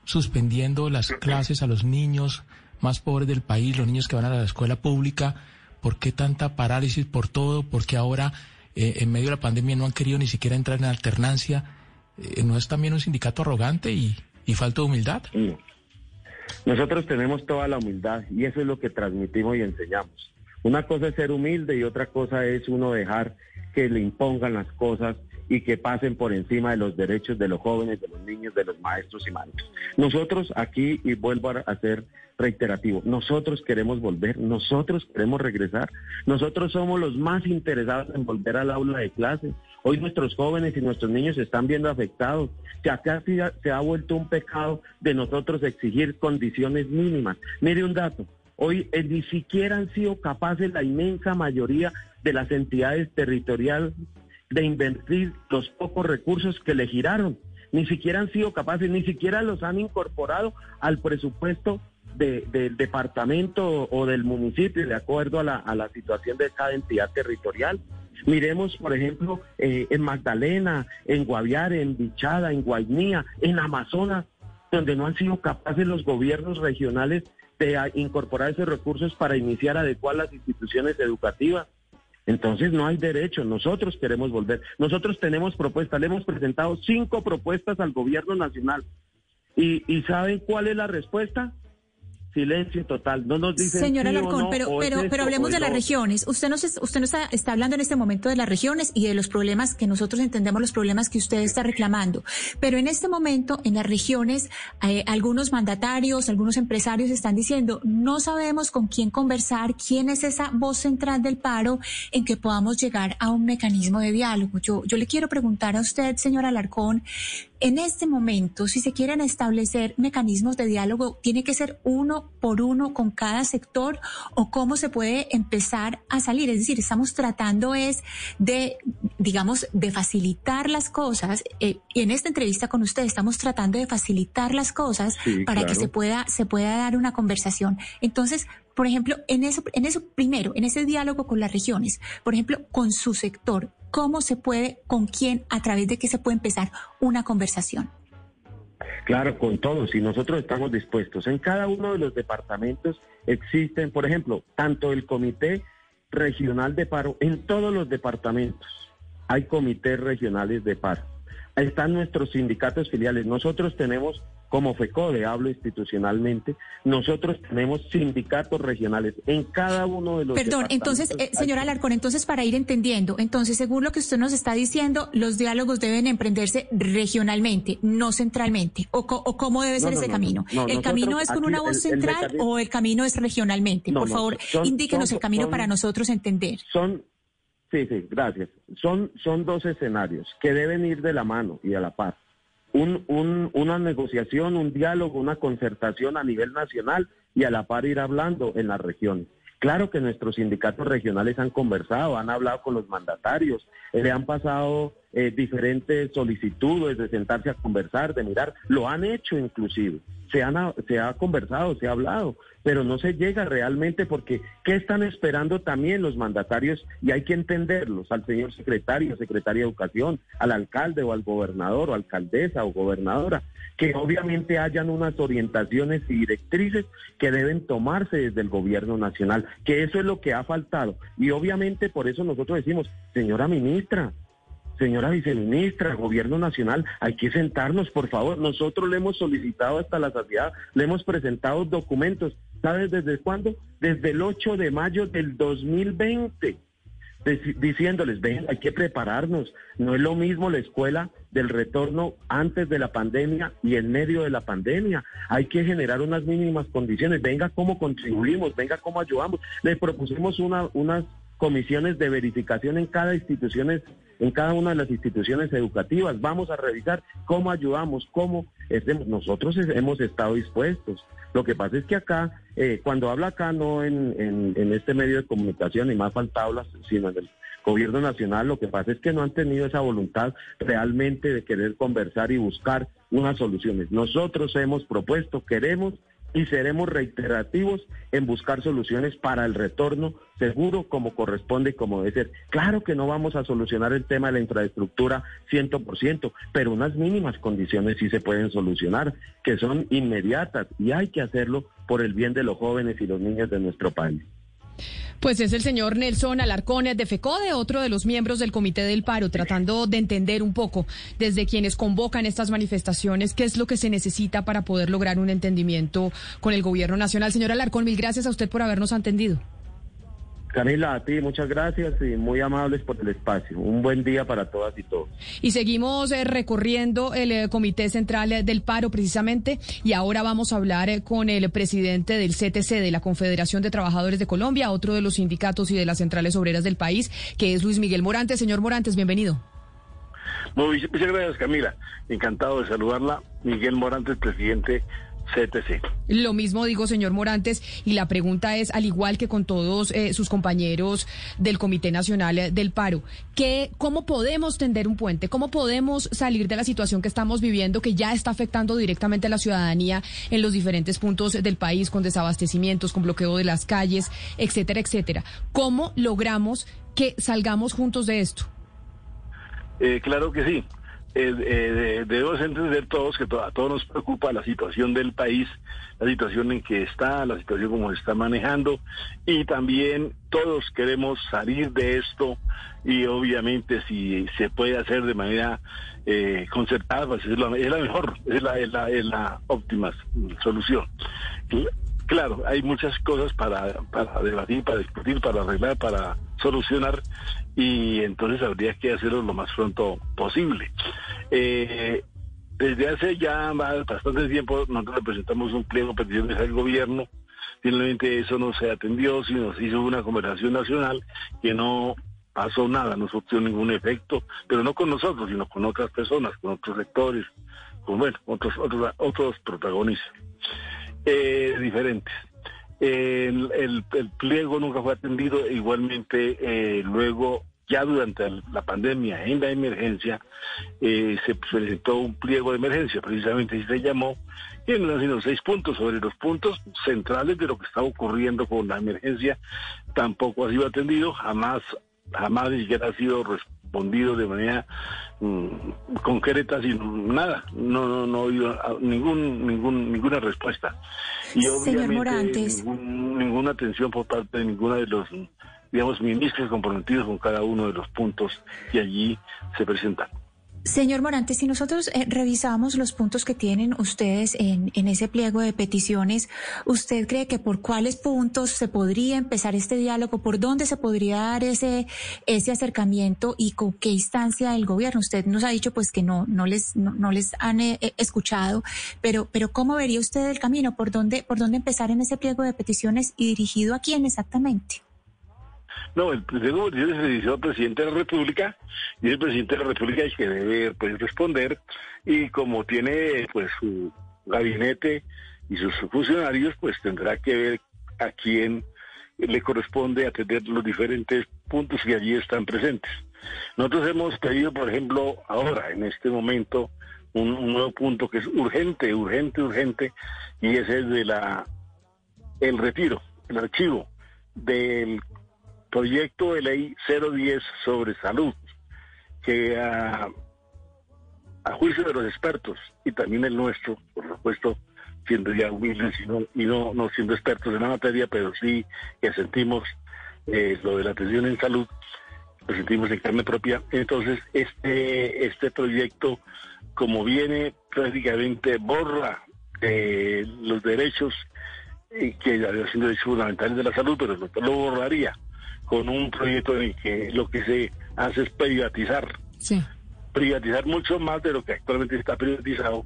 suspendiendo las clases a los niños más pobres del país, los niños que van a la escuela pública. ¿Por qué tanta parálisis por todo? Porque ahora, eh, en medio de la pandemia, no han querido ni siquiera entrar en alternancia. Eh, ¿No es también un sindicato arrogante y ¿Y falta humildad? Nosotros tenemos toda la humildad y eso es lo que transmitimos y enseñamos. Una cosa es ser humilde y otra cosa es uno dejar que le impongan las cosas y que pasen por encima de los derechos de los jóvenes, de los niños, de los maestros y maestros. Nosotros aquí, y vuelvo a ser reiterativo, nosotros queremos volver, nosotros queremos regresar, nosotros somos los más interesados en volver al aula de clase. Hoy nuestros jóvenes y nuestros niños se están viendo afectados. Se acá se ha vuelto un pecado de nosotros exigir condiciones mínimas. Mire un dato, hoy eh, ni siquiera han sido capaces la inmensa mayoría de las entidades territoriales de invertir los pocos recursos que le giraron. Ni siquiera han sido capaces, ni siquiera los han incorporado al presupuesto del departamento o del municipio, de acuerdo a la, a la situación de cada entidad territorial. Miremos, por ejemplo, eh, en Magdalena, en Guaviare, en Bichada, en Guainía, en Amazonas, donde no han sido capaces los gobiernos regionales de incorporar esos recursos para iniciar adecuar las instituciones educativas. Entonces no hay derecho, nosotros queremos volver. Nosotros tenemos propuestas, le hemos presentado cinco propuestas al gobierno nacional. ¿Y, y saben cuál es la respuesta? Silencio total. No nos dicen Señora Alarcón, pero, pero, pero hablemos de las regiones. Usted nos, usted nos está, está, hablando en este momento de las regiones y de los problemas que nosotros entendemos, los problemas que usted está reclamando. Pero en este momento, en las regiones, eh, algunos mandatarios, algunos empresarios están diciendo, no sabemos con quién conversar, quién es esa voz central del paro en que podamos llegar a un mecanismo de diálogo. Yo, yo le quiero preguntar a usted, señora Alarcón, en este momento, si se quieren establecer mecanismos de diálogo, ¿tiene que ser uno por uno con cada sector o cómo se puede empezar a salir? Es decir, estamos tratando es de, digamos, de facilitar las cosas. Eh, y en esta entrevista con usted estamos tratando de facilitar las cosas para que se pueda, se pueda dar una conversación. Entonces, por ejemplo, en eso, en eso primero, en ese diálogo con las regiones, por ejemplo, con su sector, ¿cómo se puede, con quién, a través de qué se puede empezar una conversación? Claro, con todos, y nosotros estamos dispuestos. En cada uno de los departamentos existen, por ejemplo, tanto el Comité Regional de Paro, en todos los departamentos hay comités regionales de paro. Están nuestros sindicatos filiales. Nosotros tenemos como FECODE, hablo institucionalmente, nosotros tenemos sindicatos regionales en cada uno de los. Perdón, entonces, eh, señora Alarcón, entonces para ir entendiendo, entonces, según lo que usted nos está diciendo, los diálogos deben emprenderse regionalmente, no centralmente. ¿O, cómo debe ser ese camino? ¿El camino es con una voz central o el camino es regionalmente? Por favor, indíquenos el camino para nosotros entender. Son Sí, sí, gracias. Son, son dos escenarios que deben ir de la mano y a la par un, una negociación, un diálogo, una concertación a nivel nacional y a la par ir hablando en las regiones. Claro que nuestros sindicatos regionales han conversado, han hablado con los mandatarios, le han pasado eh, diferentes solicitudes de sentarse a conversar, de mirar, lo han hecho inclusive, se, han, se ha conversado, se ha hablado, pero no se llega realmente porque ¿qué están esperando también los mandatarios? Y hay que entenderlos, al señor secretario, secretaria de Educación, al alcalde o al gobernador o alcaldesa o gobernadora, que obviamente hayan unas orientaciones y directrices que deben tomarse desde el gobierno nacional, que eso es lo que ha faltado. Y obviamente por eso nosotros decimos, señora ministra, Señora viceministra, gobierno nacional, hay que sentarnos, por favor. Nosotros le hemos solicitado hasta la saciedad, le hemos presentado documentos. ¿Sabes desde cuándo? Desde el 8 de mayo del 2020, diciéndoles, ven, hay que prepararnos. No es lo mismo la escuela del retorno antes de la pandemia y en medio de la pandemia. Hay que generar unas mínimas condiciones. Venga cómo contribuimos, venga cómo ayudamos. Le propusimos una, unas comisiones de verificación en cada instituciones, en cada una de las instituciones educativas. Vamos a revisar cómo ayudamos, cómo estemos. Nosotros hemos estado dispuestos. Lo que pasa es que acá, eh, cuando habla acá, no en, en, este medio de comunicación, y más faltado, sino en el gobierno nacional, lo que pasa es que no han tenido esa voluntad realmente de querer conversar y buscar unas soluciones. Nosotros hemos propuesto, queremos y seremos reiterativos en buscar soluciones para el retorno seguro como corresponde y como debe ser. Claro que no vamos a solucionar el tema de la infraestructura 100%, pero unas mínimas condiciones sí se pueden solucionar, que son inmediatas y hay que hacerlo por el bien de los jóvenes y los niños de nuestro país. Pues es el señor Nelson Alarcón de FECODE, otro de los miembros del Comité del Paro, tratando de entender un poco desde quienes convocan estas manifestaciones qué es lo que se necesita para poder lograr un entendimiento con el gobierno nacional. Señor Alarcón, mil gracias a usted por habernos atendido. Camila, a ti muchas gracias y muy amables por el espacio. Un buen día para todas y todos. Y seguimos eh, recorriendo el eh, Comité Central eh, del Paro precisamente y ahora vamos a hablar con el presidente del CTC, de la Confederación de Trabajadores de Colombia, otro de los sindicatos y de las centrales obreras del país, que es Luis Miguel Morantes. Señor Morantes, bienvenido. muchas gracias, Camila. Encantado de saludarla. Miguel Morantes, presidente CTC. Lo mismo digo, señor Morantes, y la pregunta es, al igual que con todos eh, sus compañeros del Comité Nacional del Paro, ¿qué, ¿cómo podemos tender un puente? ¿Cómo podemos salir de la situación que estamos viviendo, que ya está afectando directamente a la ciudadanía en los diferentes puntos del país, con desabastecimientos, con bloqueo de las calles, etcétera, etcétera? ¿Cómo logramos que salgamos juntos de esto? Eh, claro que sí. Eh, eh, debemos entender todos que a todos nos preocupa la situación del país, la situación en que está, la situación como se está manejando y también todos queremos salir de esto y obviamente si se puede hacer de manera eh, concertada, pues es la, mejor, es la óptima solución. Claro, hay muchas cosas para, debatir, para discutir, para arreglar, para solucionar y entonces habría que hacerlo lo más pronto posible. Eh, desde hace ya bastante tiempo nosotros presentamos un pliego de peticiones al gobierno, finalmente eso no se atendió, sino se hizo una conversación nacional que no pasó nada, no surgió ningún efecto, pero no con nosotros, sino con otras personas, con otros sectores, con bueno, otros, otros, otros protagonistas eh, diferentes. El, pliego nunca fue atendido, igualmente eh, luego ya durante la pandemia, en la emergencia, eh, se presentó un pliego de emergencia, precisamente se llamó, y han sido seis puntos sobre los puntos centrales de lo que está ocurriendo con la emergencia, tampoco ha sido atendido, jamás jamás ni siquiera ha sido respondido de manera mm, concreta sin nada, no no no oído ningún ningún ninguna respuesta. Y obviamente ninguna atención por parte de ninguna de los digamos ministros comprometidos con cada uno de los puntos que allí se presentan. Señor Morante, si nosotros eh, revisamos los puntos que tienen ustedes en, en, ese pliego de peticiones, ¿usted cree que por cuáles puntos se podría empezar este diálogo? ¿Por dónde se podría dar ese, ese acercamiento y con qué instancia del gobierno? Usted nos ha dicho pues que no, no les, no, les han eh, escuchado, pero, pero ¿cómo vería usted el camino? ¿Por dónde, por dónde empezar en ese pliego de peticiones y dirigido a quién exactamente? No, el al presidente de la República y el presidente de la República es que debe pues, responder y como tiene pues su gabinete y sus funcionarios, pues tendrá que ver a quién le corresponde atender los diferentes puntos que allí están presentes. Nosotros hemos pedido, por ejemplo, ahora, en este momento, un, un nuevo punto que es urgente, urgente, urgente, y ese es de la el retiro, el archivo del proyecto de ley 010 sobre salud, que a, juicio de los expertos y también el nuestro, por supuesto, siendo ya humildes y no, y no, siendo expertos en la materia, pero sí que sentimos eh, lo de la atención en salud, lo sentimos en carne propia. Entonces, este, este proyecto, como viene prácticamente borra eh, los derechos eh, que son derechos fundamentales de la salud, pero no lo borraría con un proyecto en el que lo que se hace es privatizar. Privatizar mucho más de lo que actualmente está privatizado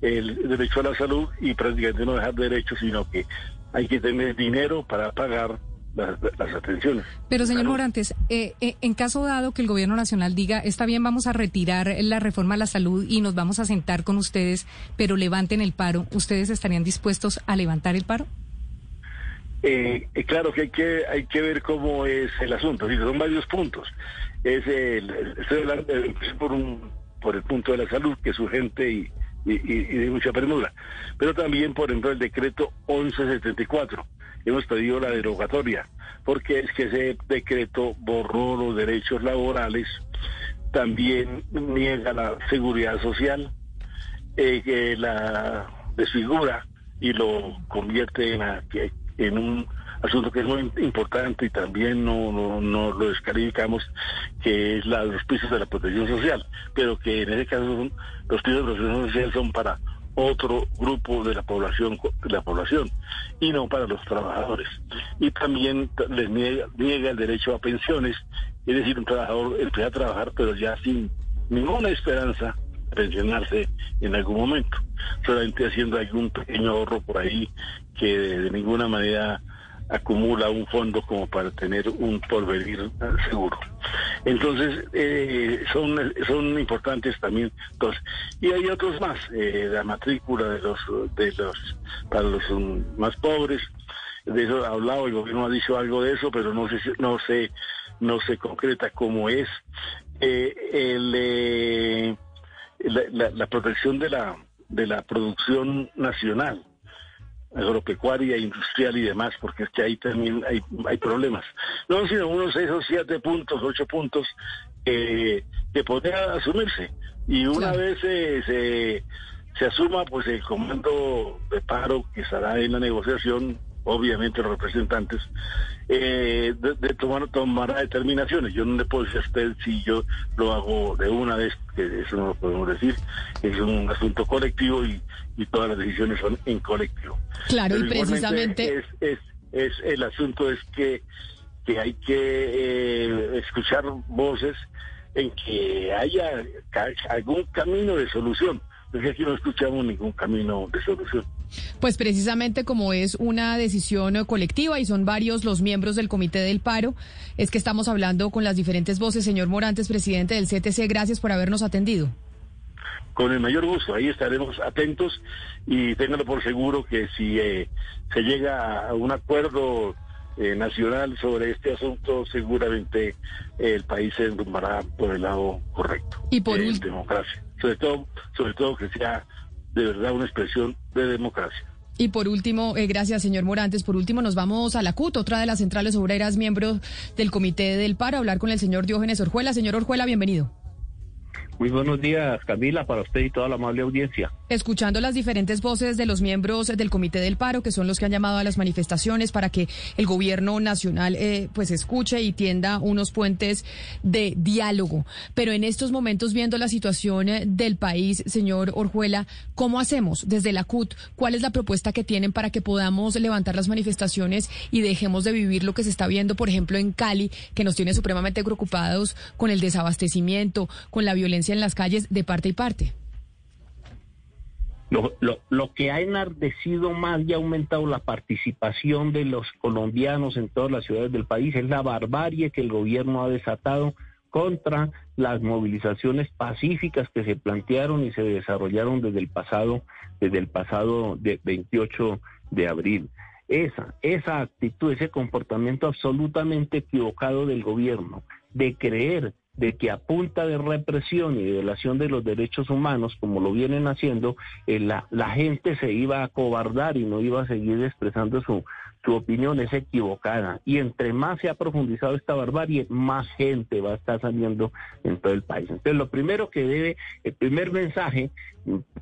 el derecho a la salud y prácticamente no dejar derechos, sino que hay que tener dinero para pagar las, atenciones. Pero señor Morantes, eh, eh, en caso dado que el gobierno nacional diga, está bien, vamos a retirar la reforma a la salud y nos vamos a sentar con ustedes, pero levanten el paro, ¿ustedes estarían dispuestos a levantar el paro? Eh, eh, claro que hay que hay que ver cómo es el asunto. son varios puntos. Es el, estoy hablando por un por el punto de la salud que es urgente y, de mucha premura, pero también por ejemplo el decreto 1174. Hemos pedido la derogatoria porque es que ese decreto borró los derechos laborales, también niega la seguridad social, eh, que la desfigura y lo convierte en, que en un asunto que es muy importante y también no, no, lo descalificamos, que es la, los pisos de la protección social, pero que en ese caso son, los pisos de la protección social son para otro grupo de la población de la población y no para los trabajadores. Y también les niega, niega el derecho a pensiones es decir un trabajador empieza a trabajar pero ya sin ninguna esperanza pensionarse en algún momento, solamente haciendo algún pequeño ahorro por ahí que de, ninguna manera acumula un fondo como para tener un porvenir seguro. Entonces, eh, son, son importantes también dos. Y hay otros más, eh, la matrícula de los, de los, para los más pobres, de eso ha hablado, el gobierno ha dicho algo de eso, pero no sé, no sé, no se concreta cómo es. Eh, el, la, protección de la, de la producción nacional agropecuaria, industrial y demás, porque es que ahí también hay, hay problemas. No, sino unos seis o siete puntos, ocho puntos que podría asumirse. Y una vez se, se asuma, pues el comando de paro que estará en la negociación obviamente los representantes, eh, de, tomar, tomar determinaciones. Yo no le puedo decir a usted si yo lo hago de una vez, que eso no lo podemos decir, es un asunto colectivo y, y todas las decisiones son en colectivo. Claro, y precisamente... Es, es, es, el asunto es que, que hay que eh, escuchar voces en que haya algún camino de solución. Porque aquí no escuchamos ningún camino de solución. Pues precisamente como es una decisión colectiva y son varios los miembros del Comité del Paro, es que estamos hablando con las diferentes voces. Señor Morantes, presidente del CTC, gracias por habernos atendido. Con el mayor gusto, ahí estaremos atentos y ténganlo por seguro que si eh, se llega a un acuerdo eh, nacional sobre este asunto, seguramente el país se enrumbará por el lado correcto. Y por democracia, sobre todo, sobre todo que sea de verdad una expresión de democracia. Y por último, eh, gracias, señor Morantes. Por último, nos vamos a la CUT, otra de las centrales obreras, miembros del Comité del Paro, a hablar con el señor Diógenes Orjuela. Señor Orjuela, bienvenido. Muy buenos días, Camila, para usted y toda la amable audiencia. Escuchando las diferentes voces de los miembros del Comité del Paro, que son los que han llamado a las manifestaciones para que el gobierno nacional eh, pues escuche y tienda unos puentes de diálogo. Pero en estos momentos, viendo la situación eh, del país, señor Orjuela, ¿cómo hacemos desde la CUT? ¿Cuál es la propuesta que tienen para que podamos levantar las manifestaciones y dejemos de vivir lo que se está viendo, por ejemplo, en Cali, que nos tiene supremamente preocupados con el desabastecimiento, con la violencia? En las calles de parte y parte. Lo, que ha enardecido más y ha aumentado la participación de los colombianos en todas las ciudades del país es la barbarie que el gobierno ha desatado contra las movilizaciones pacíficas que se plantearon y se desarrollaron desde el pasado, desde el pasado de 28 de abril. Esa, esa actitud, ese comportamiento absolutamente equivocado del gobierno de creer de que a punta de represión y violación de los derechos humanos, como lo vienen haciendo, eh, la, la, gente se iba a cobardar y no iba a seguir expresando su, su opinión, es equivocada. Y entre más se ha profundizado esta barbarie, más gente va a estar saliendo en todo el país. Entonces, lo primero que debe, el primer mensaje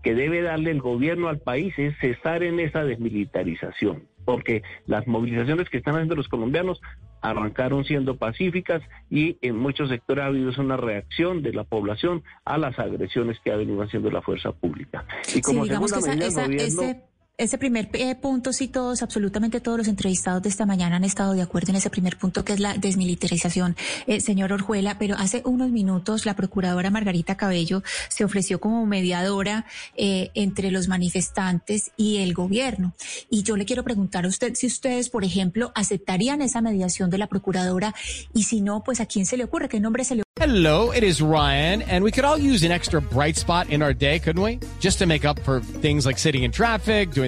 que debe darle el gobierno al país es cesar en esa desmilitarización porque las movilizaciones que están haciendo los colombianos arrancaron siendo pacíficas y en muchos sectores ha habido una reacción de la población a las agresiones que ha venido haciendo la fuerza pública. Y como digamos que ese ese primer eh, punto, sí, todos, absolutamente todos los entrevistados de esta mañana han estado de acuerdo en ese primer punto, que es la desmilitarización, eh, señor Orjuela, pero hace unos minutos la procuradora Margarita Cabello se ofreció como mediadora eh, entre los manifestantes y el gobierno. Y yo le quiero preguntar a usted si ustedes, por ejemplo, aceptarían esa mediación de la procuradora y si no, pues a quién se le ocurre, qué nombre se le Hello, it is Ryan, and we could all use an extra bright spot in our day, couldn't we? Just to make up for things like sitting in traffic, doing